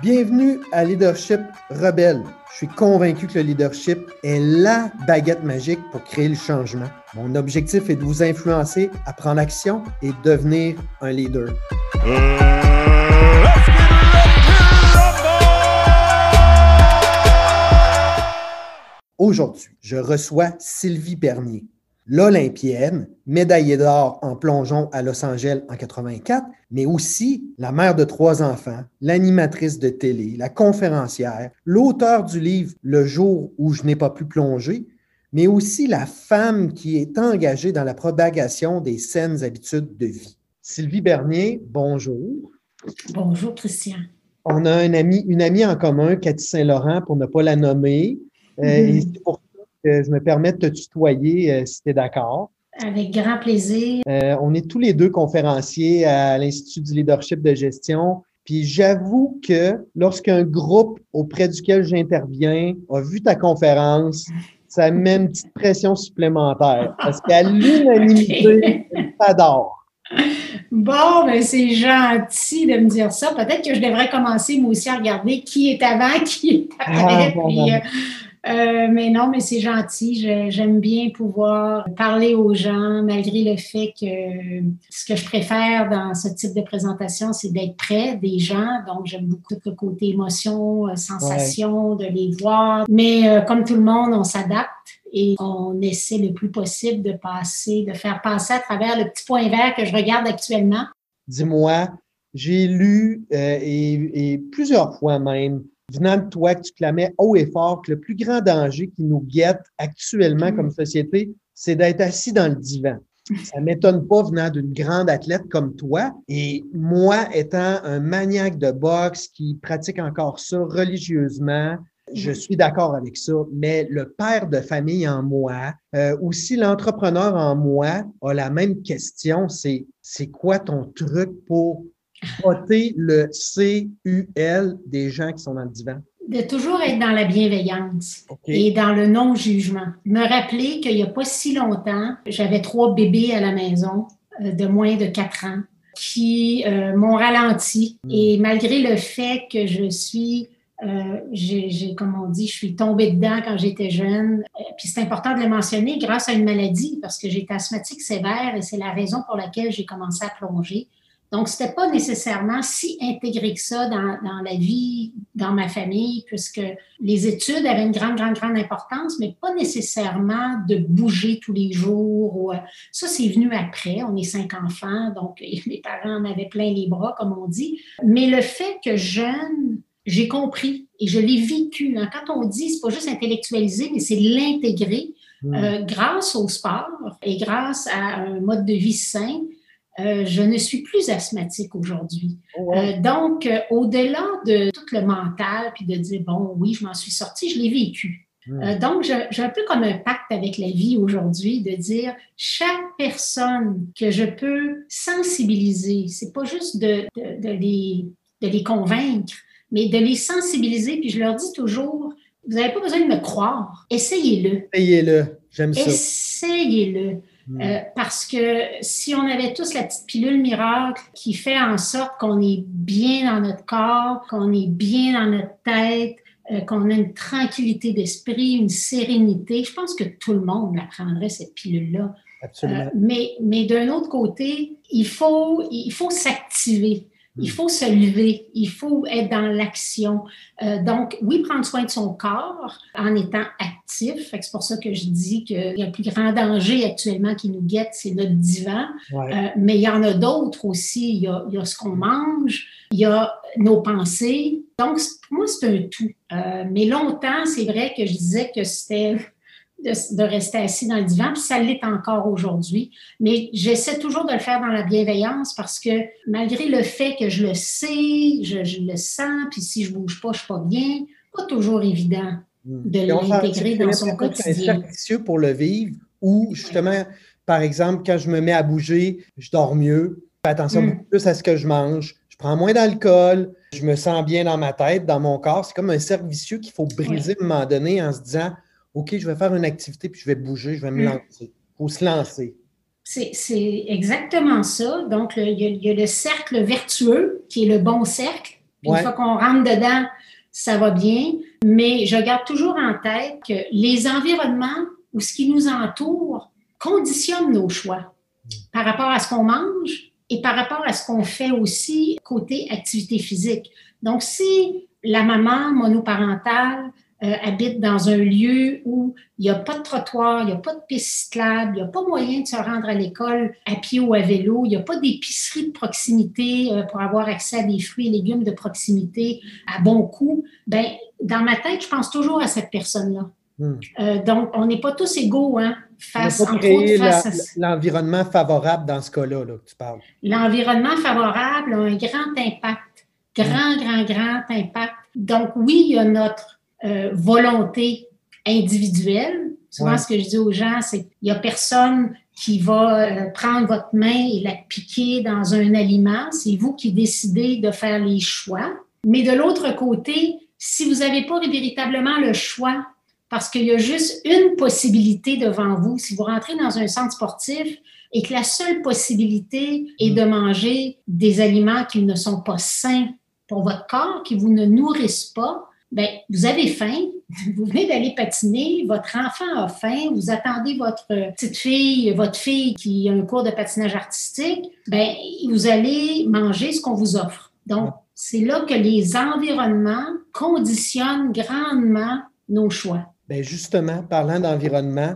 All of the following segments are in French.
Bienvenue à Leadership Rebelle. Je suis convaincu que le leadership est la baguette magique pour créer le changement. Mon objectif est de vous influencer à prendre action et devenir un leader. Aujourd'hui, je reçois Sylvie Bernier l'Olympienne, médaillée d'or en plongeon à Los Angeles en 84, mais aussi la mère de trois enfants, l'animatrice de télé, la conférencière, l'auteur du livre Le jour où je n'ai pas pu plonger, mais aussi la femme qui est engagée dans la propagation des saines habitudes de vie. Sylvie Bernier, bonjour. Bonjour, Christian. On a un ami, une amie en commun, Cathy Saint-Laurent, pour ne pas la nommer. Euh, et pour je me permets de te tutoyer euh, si tu es d'accord. Avec grand plaisir. Euh, on est tous les deux conférenciers à l'Institut du leadership de gestion. Puis j'avoue que lorsqu'un groupe auprès duquel j'interviens a vu ta conférence, ça met une petite pression supplémentaire parce qu'à l'unanimité, ça t'adore. Bon, ben c'est gentil de me dire ça. Peut-être que je devrais commencer moi aussi à regarder qui est avant, qui est après. Ah, puis, euh, euh, mais non, mais c'est gentil. J'aime bien pouvoir parler aux gens, malgré le fait que ce que je préfère dans ce type de présentation, c'est d'être près des gens. Donc, j'aime beaucoup le côté émotion, euh, sensation, de les voir. Mais euh, comme tout le monde, on s'adapte et on essaie le plus possible de passer, de faire passer à travers le petit point vert que je regarde actuellement. Dis-moi, j'ai lu et plusieurs fois même venant de toi que tu clamais haut et fort que le plus grand danger qui nous guette actuellement comme société, c'est d'être assis dans le divan. Ça m'étonne pas venant d'une grande athlète comme toi. Et moi, étant un maniaque de boxe qui pratique encore ça religieusement, je suis d'accord avec ça, mais le père de famille en moi, euh, aussi l'entrepreneur en moi, a la même question, c'est c'est quoi ton truc pour voter le CUL des gens qui sont dans le divan? De toujours être dans la bienveillance et dans le non-jugement. Me rappeler qu'il n'y a pas si longtemps, j'avais trois bébés à la maison euh, de moins de quatre ans qui euh, m'ont ralenti. Hmm. Et malgré le fait que je suis euh, j'ai, comme on dit, je suis tombée dedans quand j'étais jeune. puis c'est important de le mentionner grâce à une maladie parce que j'étais asthmatique sévère et c'est la raison pour laquelle j'ai commencé à plonger. Donc, c'était pas nécessairement si intégré que ça dans, dans, la vie, dans ma famille, puisque les études avaient une grande, grande, grande importance, mais pas nécessairement de bouger tous les jours. Euh, ça, c'est venu après. On est cinq enfants, donc mes parents en avaient plein les bras, comme on dit. Mais le fait que jeune, j'ai compris et je l'ai vécu. Hein. Quand on dit, c'est pas juste intellectualiser, mais c'est l'intégrer mmh. euh, grâce au sport et grâce à un mode de vie sain euh, je ne suis plus asthmatique aujourd'hui. Oh, euh, donc, euh, au-delà de tout le mental, puis de dire, bon, oui, je m'en suis sortie, je l'ai vécu. Hmm. donc, j'ai un peu comme un pacte avec la vie aujourd'hui de dire, chaque personne que je peux sensibiliser, c'est pas juste de, de, les, de les convaincre, mais de les sensibiliser, puis je leur dis toujours, vous n'avez pas besoin de me croire, essayez-le. Essayez-le, j'aime ça. Essayez-le. Euh, parce que si on avait tous la petite pilule miracle qui fait en sorte qu'on est bien dans notre corps, qu'on est bien dans notre tête, euh, qu'on a une tranquillité d'esprit, une sérénité, je pense que tout le monde la prendrait, cette pilule-là. Absolument. Euh, mais mais d'un autre côté, il faut, il faut s'activer. Il faut se lever, il faut être dans l'action. Euh, donc, oui, prendre soin de son corps en étant actif. C'est pour ça que je dis qu'il y a le plus grand danger actuellement qui nous guette, c'est notre divan. Euh, mais il y en a d'autres aussi. Il y a, il y a ce qu'on mange, il y a nos pensées. Donc, pour moi, c'est un tout. Euh, mais longtemps, c'est vrai que je disais que c'était de, rester assis dans le divan, puis ça l'est encore aujourd'hui. Mais j'essaie toujours de le faire dans la bienveillance parce que malgré le fait que je le sais, je, le sens, puis si je bouge pas, je suis pas bien, pas toujours évident hmm. de l'intégrer dans son quotidien. C'est pour le vivre ou justement, par exemple, quand je me mets à bouger, je dors mieux, fais attention hmm. plus à ce que je mange, je prends moins d'alcool, je me sens bien dans ma tête, dans mon corps. C'est comme un cercle vicieux qu'il faut briser à un moment donné en se disant OK, je vais faire une activité, puis je vais bouger, je vais me mm. lancer. Il faut se lancer. C'est exactement ça. Donc, il y, a, le cercle vertueux, qui est le bon cercle, Une fois qu'on rentre dedans, ça va bien. Mais je garde toujours en tête que les environnements ou ce qui nous entoure conditionnent nos choix par rapport à ce qu'on mange et par rapport à ce qu'on fait aussi côté activité physique. Donc, si la maman monoparentale euh, habite dans un lieu où il n'y a pas de trottoir, il n'y a pas de piste cyclable, il n'y a pas moyen de se rendre à l'école à pied ou à vélo, il n'y a pas d'épicerie de proximité euh, pour avoir accès à des fruits et légumes de proximité à bon coût, ben, dans ma tête, je pense toujours à cette personne-là. Hmm. Euh, donc, on n'est pas tous égaux hein, face, entre autres, face l'environnement favorable dans ce cas-là là, que tu parles. L'environnement favorable a un grand impact, grand, hmm. grand, grand impact. Donc, oui, il y a notre euh, volonté individuelle. Souvent, ce que je dis aux gens, c'est qu'il n'y a personne qui va euh, prendre votre main et la piquer dans un aliment. C'est vous qui décidez de faire les choix. Mais de l'autre côté, si vous n'avez pas véritablement le choix, parce qu'il y a juste une possibilité devant vous, si vous rentrez dans un centre sportif et que la seule possibilité est de manger des aliments qui ne sont pas sains pour votre corps, qui vous ne nourrissent pas, ben, vous avez faim, vous venez d'aller patiner, votre enfant a faim, vous attendez votre petite fille, votre fille qui a un cours de patinage artistique, ben, vous allez manger ce qu'on vous offre. Donc, c'est là que les environnements conditionnent grandement nos choix. Bien, justement, parlant d'environnement,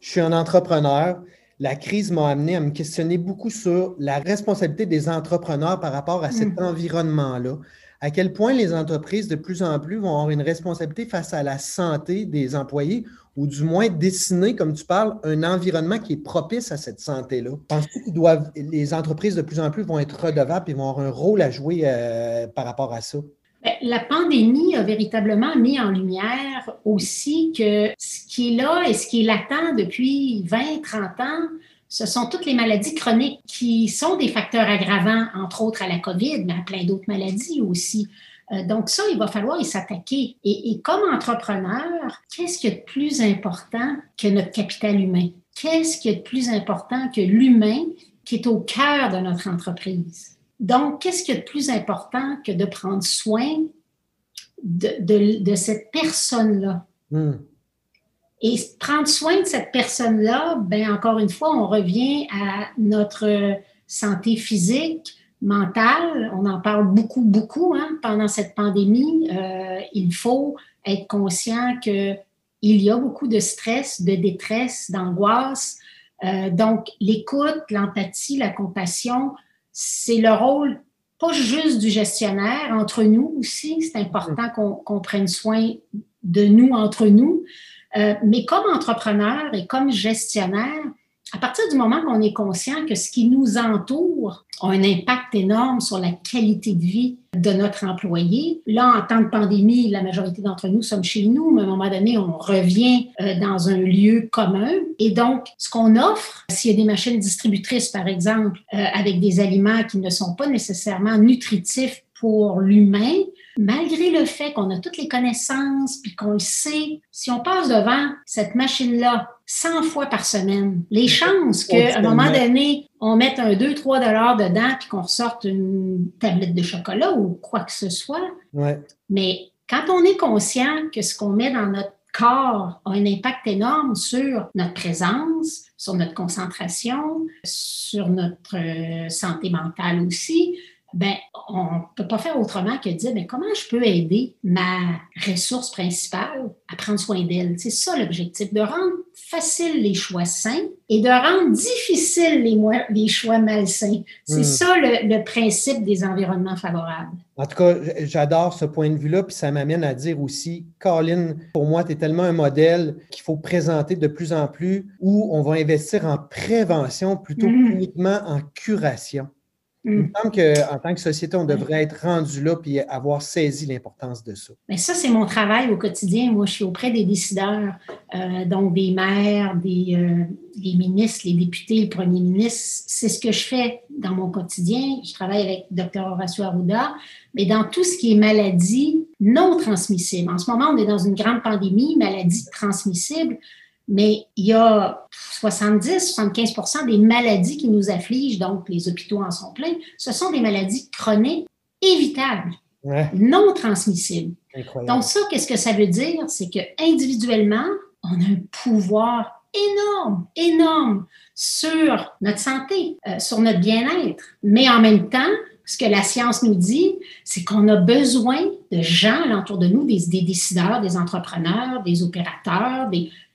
je suis un entrepreneur. La crise m'a amené à me questionner beaucoup sur la responsabilité des entrepreneurs par rapport à cet mmh. environnement-là à quel point les entreprises de plus en plus vont avoir une responsabilité face à la santé des employés ou du moins dessiner, comme tu parles, un environnement qui est propice à cette santé-là. Penses-tu que doivent, les entreprises de plus en plus vont être redevables et vont avoir un rôle à jouer euh, par rapport à ça? Ben, la pandémie a véritablement mis en lumière aussi que ce qui est là et ce qui est latent depuis 20, 30 ans, ce sont toutes les maladies chroniques qui sont des facteurs aggravants, entre autres à la COVID, mais à plein d'autres maladies aussi. Euh, donc ça, il va falloir y s'attaquer. Et, comme entrepreneur, qu'est-ce qui est de plus important que notre capital humain? Qu'est-ce qui est de plus important que l'humain qui est au cœur de notre entreprise? Donc, qu'est-ce qui est de plus important que de prendre soin de, cette personne-là? Hmm. Et prendre soin de cette personne-là, ben encore une fois, on revient à notre santé physique, mentale. On en parle beaucoup, beaucoup hein, pendant cette pandémie. Euh, il faut être conscient qu'il y a beaucoup de stress, de détresse, d'angoisse. Euh, donc, l'écoute, l'empathie, la compassion, c'est le rôle pas juste du gestionnaire, entre nous aussi. C'est important qu'on prenne soin de nous entre nous, euh, mais comme entrepreneur et comme gestionnaire, à partir du moment qu'on est conscient que ce qui nous entoure a un impact énorme sur la qualité de vie de notre employé, là, en temps de pandémie, la majorité d'entre nous sommes chez nous, mais à un moment donné, on revient euh, dans un lieu commun. Et donc, ce qu'on offre, s'il y a des machines distributrices, par exemple, euh, avec des aliments qui ne sont pas nécessairement nutritifs pour l'humain, malgré le fait qu'on a toutes les connaissances puis qu'on le sait, si on passe devant cette machine-là 100 fois par semaine, les chances qu'à un moment donné, on mette un 2-3 dollars dedans puis qu'on ressorte une tablette de chocolat ou quoi que ce soit. Mais quand on est conscient que ce qu'on met dans notre corps a un impact énorme sur notre présence, sur notre concentration, sur notre euh, santé mentale aussi, ben, on ne peut pas faire autrement que de dire mais comment je peux aider ma ressource principale à prendre soin d'elle? C'est ça l'objectif, de rendre facile les choix sains et de rendre difficile les, les choix malsains. C'est hmm. ça le, principe des environnements favorables. En tout cas, j'adore ce point de vue-là, puis ça m'amène à dire aussi, Colin, pour moi, tu es tellement un modèle qu'il faut présenter de plus en plus où on va investir en prévention plutôt qu'uniquement en curation. Il me mm. semble qu'en tant que société, on devrait être rendu là et avoir saisi l'importance de ça. Mais ça, c'est mon travail au quotidien. Moi, je suis auprès des décideurs, euh, donc des maires, des, euh, ministres, les députés, le premier ministre. C'est ce que je fais dans mon quotidien. Je travaille avec Dr. Horacio Arruda, mais dans tout ce qui est maladie non transmissible. En ce moment, on est dans une grande pandémie, maladie transmissible mais il y a 70-75% des maladies qui nous affligent, donc les hôpitaux en sont pleins, ce sont des maladies chroniques évitables. non transmissibles. Donc ça, qu'est-ce que ça veut dire? C'est que individuellement, on a un pouvoir énorme, énorme sur notre santé, euh, sur notre bien-être. Mais en même temps, ce que la science nous dit, c'est qu'on a besoin de gens alentour de nous, des, décideurs, des entrepreneurs, des opérateurs,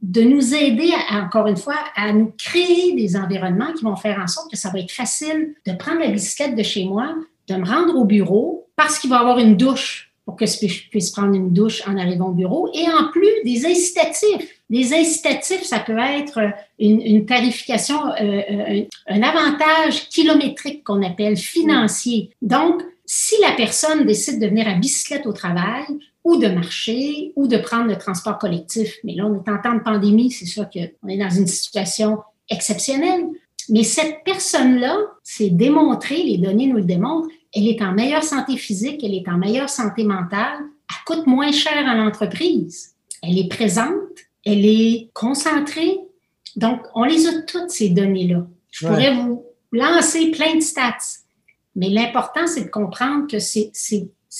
de nous aider, encore une fois, à nous créer des environnements qui vont faire en sorte que ça va être facile de prendre la bicyclette de chez moi, de me rendre au bureau, parce qu'il va y avoir une douche pour que je puisse prendre une douche en arrivant au bureau. Et en plus, des incitatifs. Des incitatifs, ça peut être une, tarification, euh, euh, un avantage kilométrique qu'on appelle financier. Donc, si la personne décide de venir à bicyclette au travail ou de marcher ou de prendre le transport collectif, mais là, on est en temps de pandémie, c'est sûr qu'on est dans une situation exceptionnelle. Mais cette personne-là, c'est démontré, les données nous le démontrent, elle est en meilleure santé physique, elle est en meilleure santé mentale, elle coûte moins cher à l'entreprise, elle est présente, elle est concentrée. Donc, on les a toutes, ces données-là. Je pourrais vous lancer plein de stats, mais l'important, c'est de comprendre que c'est,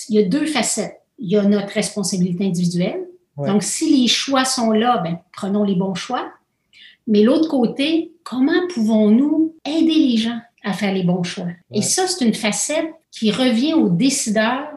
il y a deux facettes. Il y a notre responsabilité individuelle. Donc, si les choix sont là, ben, prenons les bons choix. Mais l'autre côté, comment pouvons-nous aider les gens à faire les bons choix? Et ça, c'est une facette qui revient aux décideurs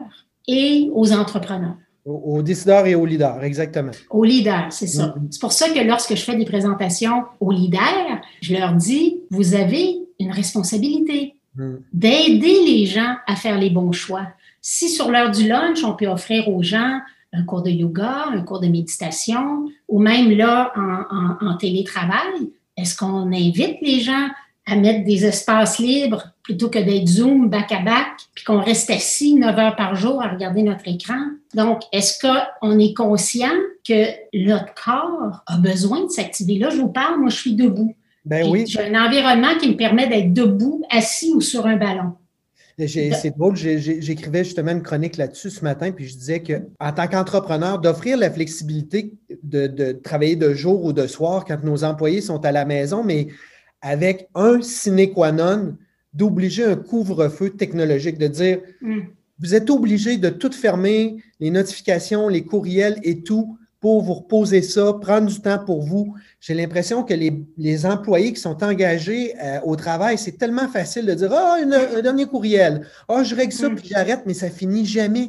et aux entrepreneurs. Aux, décideurs et aux leaders, exactement. Aux leaders, c'est ça. Mm-hmm. C'est pour ça que lorsque je fais des présentations aux leaders, je leur dis, vous avez une responsabilité mm. d'aider les gens à faire les bons choix. Si sur l'heure du lunch, on peut offrir aux gens un cours de yoga, un cours de méditation, ou même là, en, en télétravail, est-ce qu'on invite les gens à mettre des espaces libres plutôt que d'être Zoom back-à-back, puis qu'on reste assis 9 heures par jour à regarder notre écran? Donc, est-ce qu'on est conscient que notre corps a besoin de s'activer? Là, je vous parle, moi, je suis debout. Ben oui. J'ai un environnement qui me permet d'être debout, assis ou sur un ballon. C'est drôle, j'écrivais justement une chronique là-dessus ce matin, puis je disais qu'en tant qu'entrepreneur, d'offrir la flexibilité de, de, travailler de jour ou de soir quand nos employés sont à la maison, mais avec un sine qua non d'obliger un couvre-feu technologique, de dire mm. vous êtes obligé de tout fermer, les notifications, les courriels et tout, pour vous reposer ça, prendre du temps pour vous. J'ai l'impression que les, employés qui sont engagés euh, au travail, c'est tellement facile de dire Ah, un dernier courriel. Ah, je règle ça, mm. puis j'arrête, mais ça finit jamais.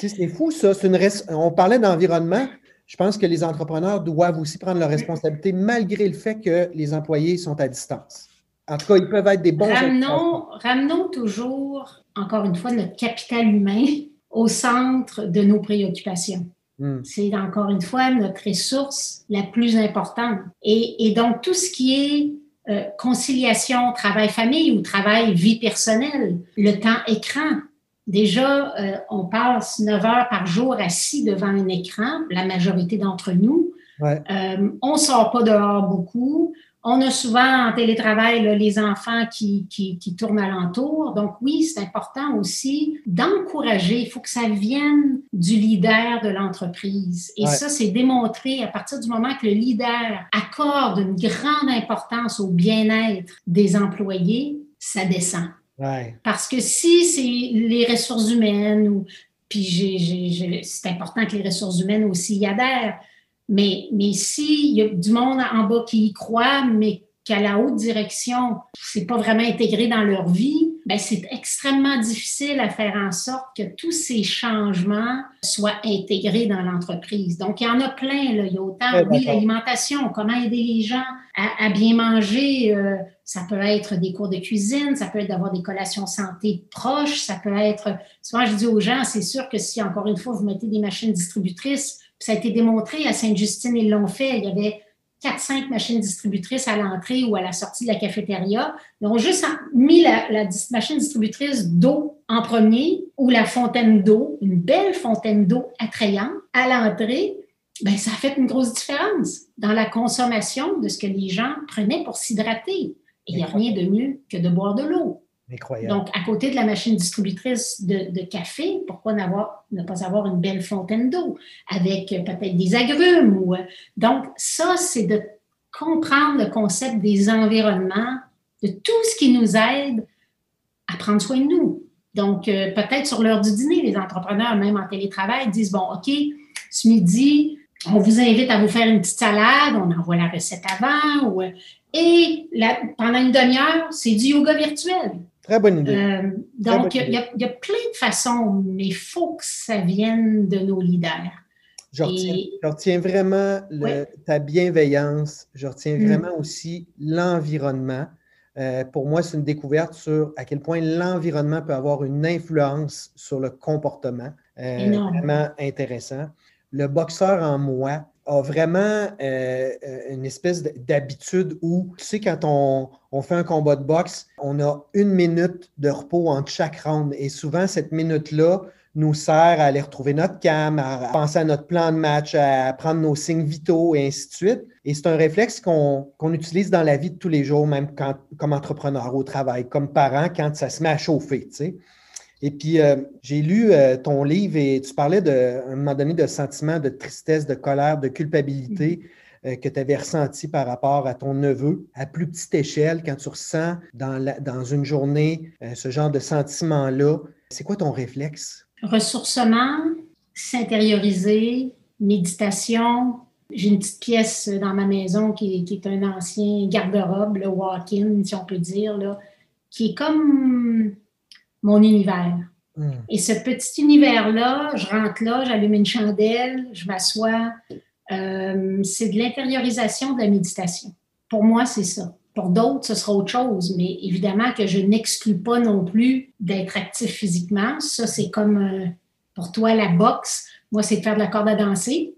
C'est fou, ça. Une On parlait d'environnement je pense que les entrepreneurs doivent aussi prendre leurs responsabilités malgré le fait que les employés sont à distance. En tout cas, ils peuvent être des bons. Ramenons, ramenons toujours, encore une fois, notre capital humain au centre de nos préoccupations. Hmm. C'est encore une fois notre ressource la plus importante. Et, donc, tout ce qui est euh, conciliation travail-famille ou travail-vie personnelle, le temps écran, Déjà, euh, on passe 9 heures par jour assis devant un écran, la majorité d'entre nous. Euh, on ne sort pas dehors beaucoup. On a souvent en télétravail les enfants qui, qui, qui, tournent alentour. Donc oui, c'est important aussi d'encourager. Il faut que ça vienne du leader de l'entreprise. Et ça, c'est démontré à partir du moment que le leader accorde une grande importance au bien-être des employés, ça descend. Parce que si c'est les ressources humaines, ou, puis c'est important que les ressources humaines aussi y adhèrent, mais, mais s'il y a du monde en bas qui y croit, mais qu'à la haute direction, c'est pas vraiment intégré dans leur vie, ben c'est extrêmement difficile à faire en sorte que tous ces changements soient intégrés dans l'entreprise. Donc, il y en a plein. Là. Il y a autant, oui, l'alimentation, comment aider les gens à, bien manger. Euh, ça peut être des cours de cuisine, ça peut être d'avoir des collations santé proches, ça peut être... Souvent, je dis aux gens, c'est sûr que si, encore une fois, vous mettez des machines distributrices, ça a été démontré à Sainte-Justine, ils l'ont fait, il y avait 4-5 machines distributrices à l'entrée ou à la sortie de la cafétéria. Ils ont juste mis la, machine distributrice d'eau en premier ou la fontaine d'eau, une belle fontaine d'eau attrayante à l'entrée. Ben, ça a fait une grosse différence dans la consommation de ce que les gens prenaient pour s'hydrater. Il n'y a rien de mieux que de boire de l'eau. Donc, à côté de la machine distributrice de, café, pourquoi ne pas avoir une belle fontaine d'eau avec peut-être des agrumes? Ou, donc, ça, c'est de comprendre le concept des environnements, de tout ce qui nous aide à prendre soin de nous. Donc, euh, peut-être sur l'heure du dîner, les entrepreneurs, même en télétravail, disent, bon, OK, ce midi, on vous invite à vous faire une petite salade, on envoie la recette avant, et pendant une demi-heure, c'est du yoga virtuel. Très bonne idée. Euh, donc, il y, a plein de façons, mais il faut que ça vienne de nos leaders. Je retiens, vraiment ta bienveillance. Je retiens mm. vraiment aussi l'environnement. Euh, pour moi, c'est une découverte sur à quel point l'environnement peut avoir une influence sur le comportement. Euh, vraiment intéressant. Le boxeur en moi a vraiment euh, une espèce d'habitude où, tu sais, quand on, on, fait un combat de boxe, on a une minute de repos entre chaque round. Et souvent, cette minute-là, nous sert à aller retrouver notre cam, à penser à notre plan de match, à prendre nos signes vitaux et ainsi de suite. Et c'est un réflexe qu'on utilise dans la vie de tous les jours, même quand, comme entrepreneur au travail, comme parent, quand ça se met à chauffer. Tu sais. Et puis, euh, j'ai lu euh, ton livre et tu parlais de, à un moment donné de sentiments de tristesse, de colère, de culpabilité euh, que tu avais ressenti par rapport à ton neveu à plus petite échelle, quand tu ressens dans, dans une journée ce genre de sentiment-là. C'est quoi ton réflexe? ressourcement, s'intérioriser, méditation. J'ai une petite pièce dans ma maison qui, est un ancien garde-robe, le walk-in, si on peut dire, là, qui est comme mon univers. Hmm. Et ce petit univers-là, je rentre là, j'allume une chandelle, je m'assois. Euh, c'est de l'intériorisation de la méditation. Pour moi, c'est ça. Pour d'autres, ce sera autre chose, mais évidemment que je n'exclus pas non plus d'être actif physiquement. Ça, c'est comme euh, pour toi la boxe. Moi, c'est de faire de la corde à danser.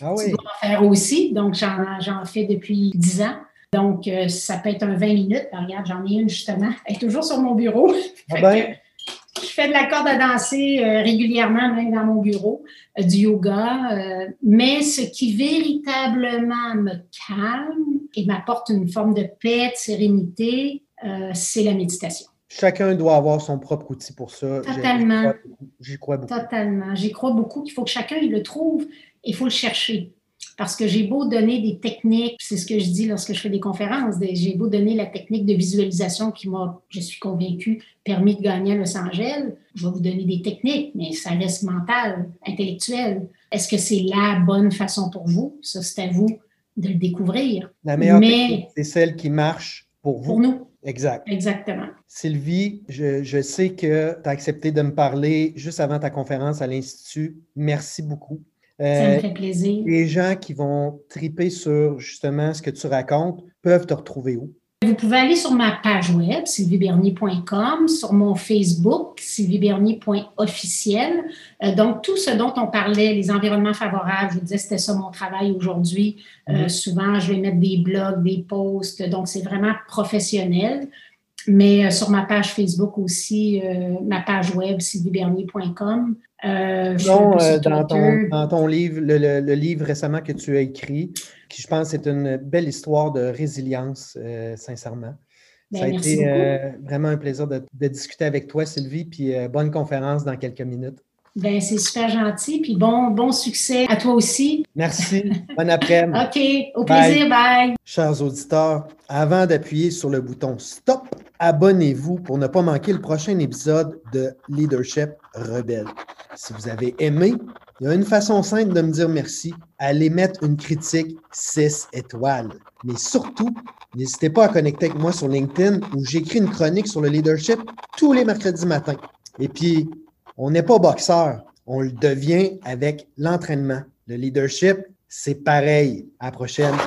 Ah oui. Tu dois en faire aussi. Donc, j'en fais depuis 10 ans. Donc, euh, ça peut être un 20 minutes. regarde, j'en ai une justement. Elle est toujours sur mon bureau. Ah ben. Je fais de la corde à danser euh, régulièrement, même dans mon bureau, du yoga. mais ce qui véritablement me calme, et m'apporte une forme de paix, de sérénité, euh, c'est la méditation. Chacun doit avoir son propre outil pour ça. Totalement. J'y crois, beaucoup. Totalement. J'y crois beaucoup qu'il faut que chacun il le trouve et il faut le chercher. Parce que j'ai beau donner des techniques, c'est ce que je dis lorsque je fais des conférences, j'ai beau donner la technique de visualisation qui m'a, je suis convaincue, permis de gagner à Los Angeles. Je vais vous donner des techniques, mais ça reste mental, intellectuel. Est-ce que c'est la bonne façon pour vous? Ça, c'est à vous de le découvrir. La meilleure Mais, c'est celle qui marche pour vous. Pour nous. Exact. Exactement. Sylvie, je, sais que tu as accepté de me parler juste avant ta conférence à l'Institut. Merci beaucoup. Ça me euh, fait plaisir. Les gens qui vont triper sur justement ce que tu racontes peuvent te retrouver où? Vous pouvez aller sur ma page web, sylviebernier.com, sur mon Facebook, sylviebernier.officiel. Euh, donc, tout ce dont on parlait, les environnements favorables, je vous disais, c'était ça mon travail aujourd'hui. Euh, mm-hmm. souvent, je vais mettre des blogs, des posts, donc c'est vraiment professionnel. Mais euh, sur ma page Facebook aussi, ma page web, sylviebernier.com. dans, ton, dans, ton, livre, le livre récemment que tu as écrit, qui je pense est une belle histoire de résilience, euh, sincèrement. Ben, ça a été euh, vraiment un plaisir de, discuter avec toi, Sylvie, puis euh, bonne conférence dans quelques minutes. Ben, c'est super gentil, puis bon, bon succès à toi aussi. Merci. Bon après-midi. OK, au plaisir, bye. Chers auditeurs, avant d'appuyer sur le bouton Stop, abonnez-vous pour ne pas manquer le prochain épisode de Leadership Rebelle. Si vous avez aimé, il y a une façon simple de me dire merci. Allez mettre une critique 6 étoiles. Mais surtout, n'hésitez pas à connecter avec moi sur LinkedIn où j'écris une chronique sur le leadership tous les mercredis matins. Et puis, on n'est pas boxeur, on le devient avec l'entraînement. Le leadership, c'est pareil. À la prochaine.